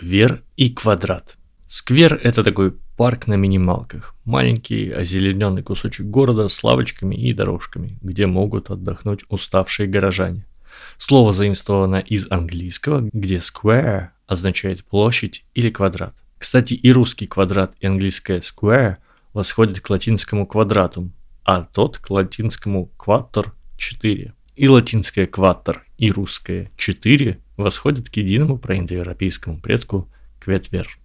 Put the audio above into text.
Сквер и квадрат. Сквер – это такой парк на минималках. Маленький озелененный кусочек города с лавочками и дорожками, где могут отдохнуть уставшие горожане. Слово заимствовано из английского, где square означает площадь или квадрат. Кстати, и русский квадрат, и английское square восходят к латинскому квадратум, а тот к латинскому quater – 4. И латинское кватер, и русское 4 восходят к единому проиндоевропейскому предку кветвер.